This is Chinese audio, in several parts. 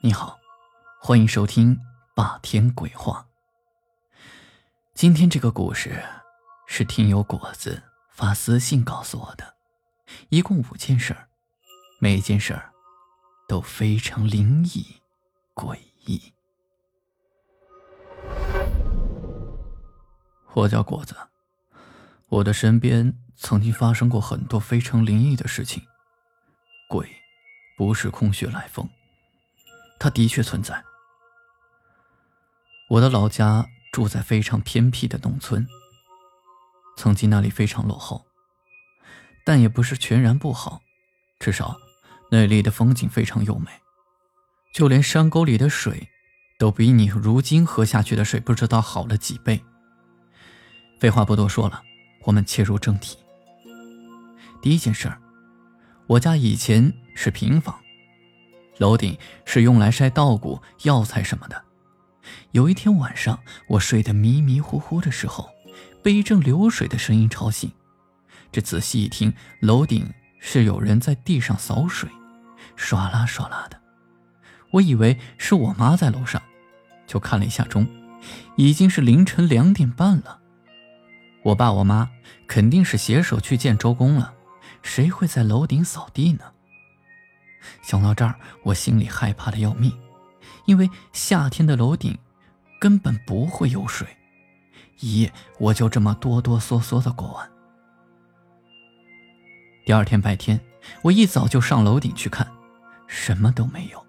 你好，欢迎收听《霸天鬼话》。今天这个故事是听友果子发私信告诉我的，一共五件事儿，每件事儿都非常灵异、诡异。我叫果子，我的身边曾经发生过很多非常灵异的事情，鬼不是空穴来风。它的确存在。我的老家住在非常偏僻的农村，曾经那里非常落后，但也不是全然不好，至少那里的风景非常优美，就连山沟里的水，都比你如今喝下去的水不知道好了几倍。废话不多说了，我们切入正题。第一件事儿，我家以前是平房。楼顶是用来晒稻谷、药材什么的。有一天晚上，我睡得迷迷糊糊的时候，被一阵流水的声音吵醒。这仔细一听，楼顶是有人在地上扫水，唰啦唰啦的。我以为是我妈在楼上，就看了一下钟，已经是凌晨两点半了。我爸我妈肯定是携手去见周公了，谁会在楼顶扫地呢？想到这儿，我心里害怕的要命，因为夏天的楼顶根本不会有水，一夜我就这么哆哆嗦嗦的过完。第二天白天，我一早就上楼顶去看，什么都没有，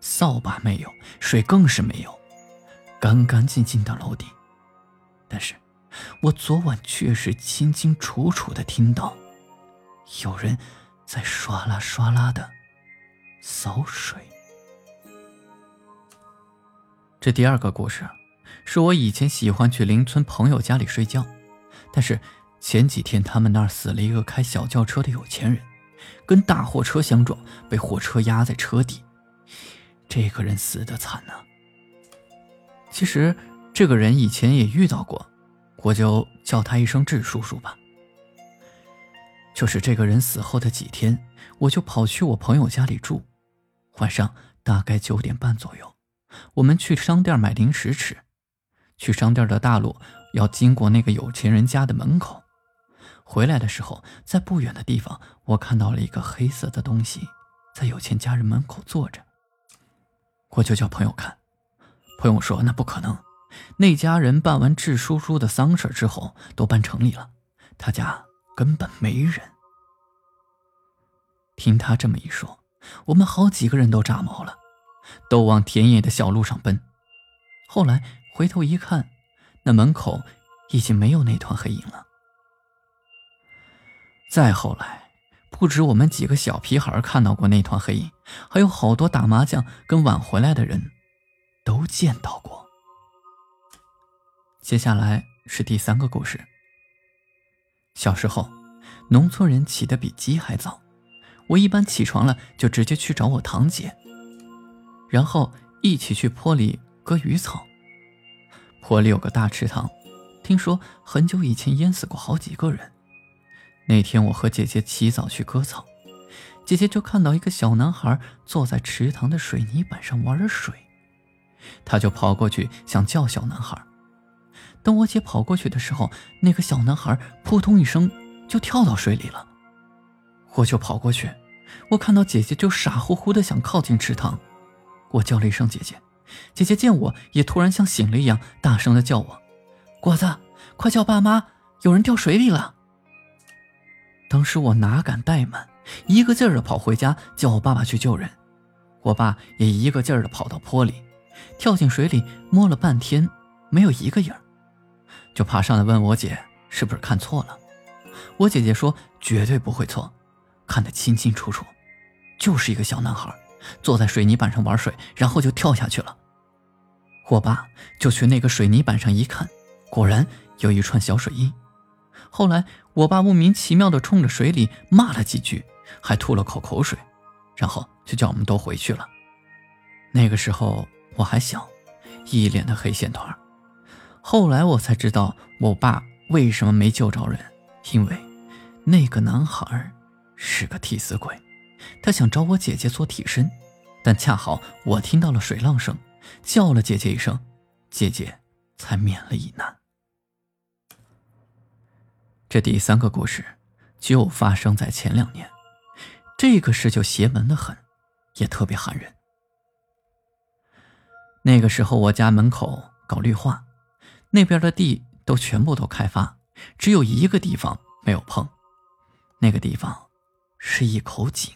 扫把没有，水更是没有，干干净净的楼顶。但是，我昨晚确实清清楚楚的听到，有人在唰啦唰啦的。扫水。这第二个故事，是我以前喜欢去邻村朋友家里睡觉，但是前几天他们那儿死了一个开小轿车的有钱人，跟大货车相撞，被货车压在车底。这个人死的惨呐。其实这个人以前也遇到过，我就叫他一声智叔叔吧。就是这个人死后的几天，我就跑去我朋友家里住。晚上大概九点半左右，我们去商店买零食吃。去商店的大路要经过那个有钱人家的门口。回来的时候，在不远的地方，我看到了一个黑色的东西在有钱家人门口坐着。我就叫朋友看，朋友说那不可能，那家人办完智叔叔的丧事之后都搬城里了，他家。根本没人。听他这么一说，我们好几个人都炸毛了，都往田野的小路上奔。后来回头一看，那门口已经没有那团黑影了。再后来，不止我们几个小屁孩看到过那团黑影，还有好多打麻将跟晚回来的人都见到过。接下来是第三个故事。小时候，农村人起得比鸡还早。我一般起床了就直接去找我堂姐，然后一起去坡里割鱼草。坡里有个大池塘，听说很久以前淹死过好几个人。那天我和姐姐起早去割草，姐姐就看到一个小男孩坐在池塘的水泥板上玩水，她就跑过去想叫小男孩。等我姐跑过去的时候，那个小男孩扑通一声就跳到水里了。我就跑过去，我看到姐姐就傻乎乎的想靠近池塘，我叫了一声姐姐，姐姐见我也突然像醒了一样，大声的叫我：“果子，快叫爸妈，有人掉水里了。”当时我哪敢怠慢，一个劲儿的跑回家叫我爸爸去救人。我爸也一个劲儿的跑到坡里，跳进水里摸了半天，没有一个影儿。就爬上来问我姐是不是看错了，我姐姐说绝对不会错，看得清清楚楚，就是一个小男孩坐在水泥板上玩水，然后就跳下去了。我爸就去那个水泥板上一看，果然有一串小水印。后来我爸莫名其妙的冲着水里骂了几句，还吐了口口水，然后就叫我们都回去了。那个时候我还小，一脸的黑线团。后来我才知道，我爸为什么没救着人，因为那个男孩是个替死鬼，他想找我姐姐做替身，但恰好我听到了水浪声，叫了姐姐一声，姐姐才免了一难。这第三个故事就发生在前两年，这个事就邪门的很，也特别寒人。那个时候我家门口搞绿化，那边的地都全部都开发，只有一个地方没有碰，那个地方是一口井，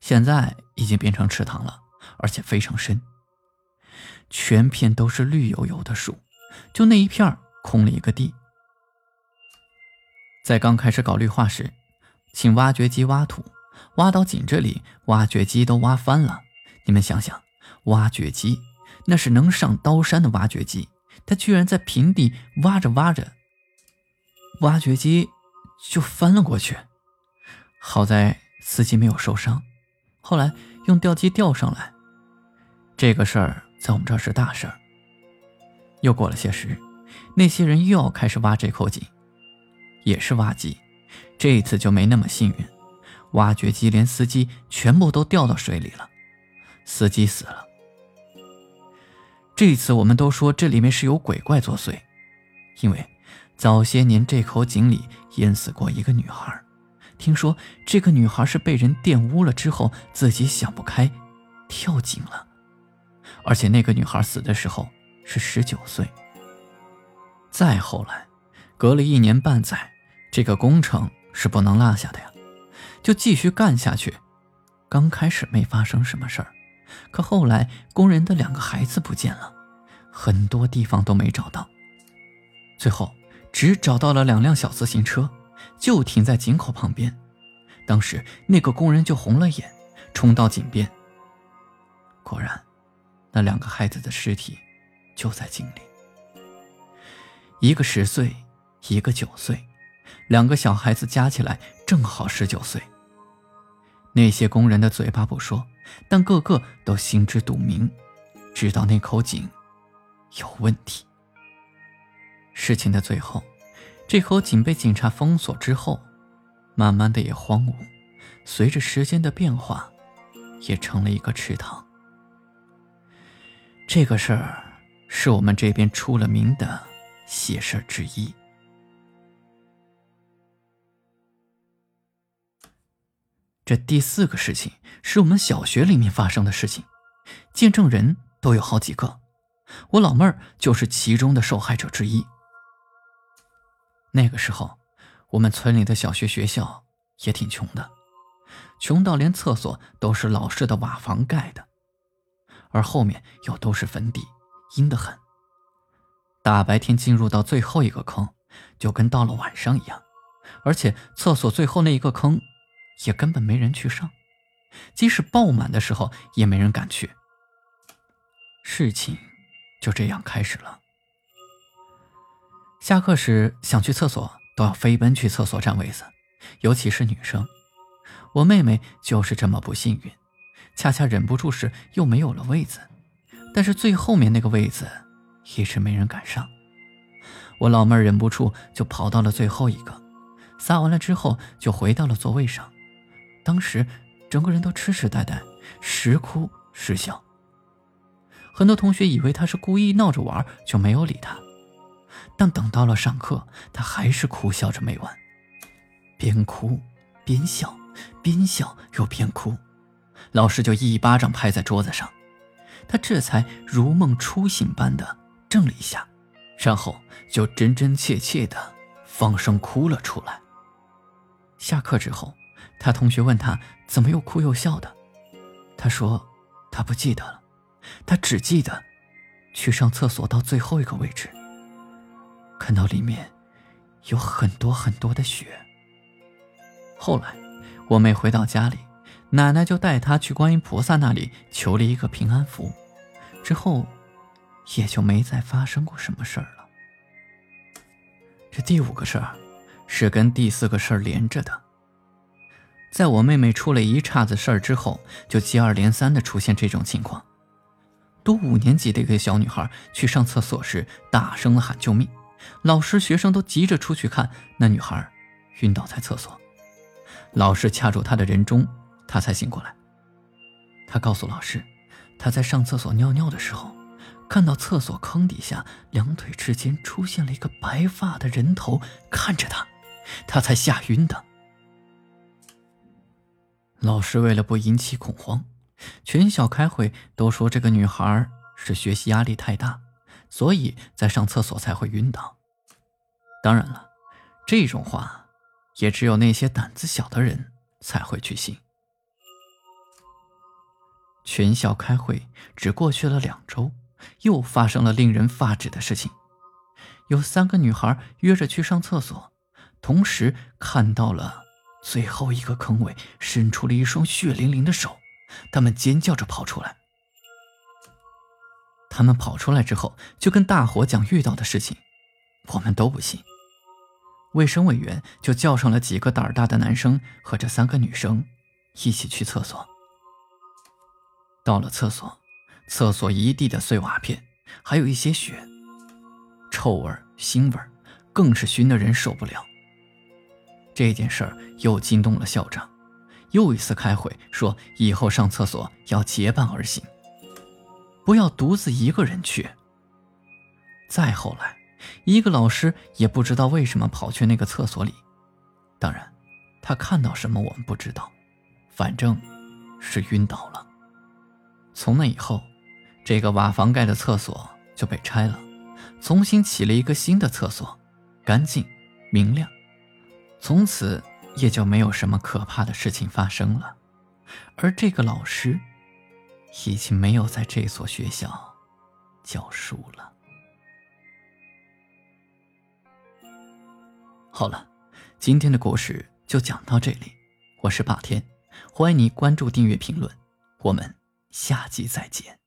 现在已经变成池塘了，而且非常深，全片都是绿油油的树，就那一片空了一个地。在刚开始搞绿化时，请挖掘机挖土，挖到井这里，挖掘机都挖翻了。你们想想，挖掘机那是能上刀山的挖掘机，它居然在平地挖着挖着，挖掘机就翻了过去。好在司机没有受伤，后来用吊机吊上来。这个事儿在我们这儿是大事儿。又过了些时，那些人又要开始挖这口井。也是挖机，这一次就没那么幸运，挖掘机连司机全部都掉到水里了，司机死了。这次我们都说这里面是有鬼怪作祟，因为早些年这口井里淹死过一个女孩，听说这个女孩是被人玷污了之后自己想不开，跳井了，而且那个女孩死的时候是十九岁。再后来，隔了一年半载。这个工程是不能落下的呀，就继续干下去。刚开始没发生什么事儿，可后来工人的两个孩子不见了，很多地方都没找到，最后只找到了两辆小自行车，就停在井口旁边。当时那个工人就红了眼，冲到井边。果然，那两个孩子的尸体就在井里，一个十岁，一个九岁。两个小孩子加起来正好十九岁。那些工人的嘴巴不说，但个个都心知肚明，知道那口井有问题。事情的最后，这口井被警察封锁之后，慢慢的也荒芜，随着时间的变化，也成了一个池塘。这个事儿是我们这边出了名的邪事儿之一。这第四个事情是我们小学里面发生的事情，见证人都有好几个，我老妹儿就是其中的受害者之一。那个时候，我们村里的小学学校也挺穷的，穷到连厕所都是老式的瓦房盖的，而后面又都是坟地，阴得很。大白天进入到最后一个坑，就跟到了晚上一样，而且厕所最后那一个坑。也根本没人去上，即使爆满的时候也没人敢去。事情就这样开始了。下课时想去厕所都要飞奔去厕所占位子，尤其是女生。我妹妹就是这么不幸运，恰恰忍不住时又没有了位子，但是最后面那个位子一直没人敢上。我老妹儿忍不住就跑到了最后一个，撒完了之后就回到了座位上。当时，整个人都痴痴呆呆，时哭时笑。很多同学以为他是故意闹着玩，就没有理他。但等到了上课，他还是哭笑着没完，边哭边笑，边笑又边哭。老师就一巴掌拍在桌子上，他这才如梦初醒般的怔了一下，然后就真真切切的放声哭了出来。下课之后。他同学问他怎么又哭又笑的，他说他不记得了，他只记得去上厕所到最后一个位置，看到里面有很多很多的血。后来我妹回到家里，奶奶就带她去观音菩萨那里求了一个平安符，之后也就没再发生过什么事儿了。这第五个事儿是跟第四个事儿连着的。在我妹妹出了一岔子事儿之后，就接二连三的出现这种情况。读五年级的一个小女孩去上厕所时，大声的喊救命，老师、学生都急着出去看，那女孩晕倒在厕所，老师掐住她的人中，她才醒过来。他告诉老师，他在上厕所尿尿的时候，看到厕所坑底下两腿之间出现了一个白发的人头看着他，他才吓晕的。老师为了不引起恐慌，全校开会都说这个女孩是学习压力太大，所以在上厕所才会晕倒。当然了，这种话也只有那些胆子小的人才会去信。全校开会只过去了两周，又发生了令人发指的事情。有三个女孩约着去上厕所，同时看到了最后一个坑位伸出了一双血淋淋的手，她们尖叫着跑出来。他们跑出来之后，就跟大伙讲遇到的事情，我们都不信。卫生委员就叫上了几个胆儿大的男生和这三个女生，一起去厕所。到了厕所，厕所一地的碎瓦片，还有一些血，臭味、腥味，更是熏得人受不了。这件事儿又惊动了校长，又一次开会说以后上厕所要结伴而行，不要独自一个人去。再后来，一个老师也不知道为什么跑去那个厕所里，当然，他看到什么我们不知道，反正是晕倒了。从那以后，这个瓦房盖的厕所就被拆了，重新起了一个新的厕所，干净明亮。从此也就没有什么可怕的事情发生了。而这个老师，已经没有在这所学校教书了。好了，今天的故事就讲到这里。我是霸天，欢迎你关注、订阅、评论，我们。下集再见。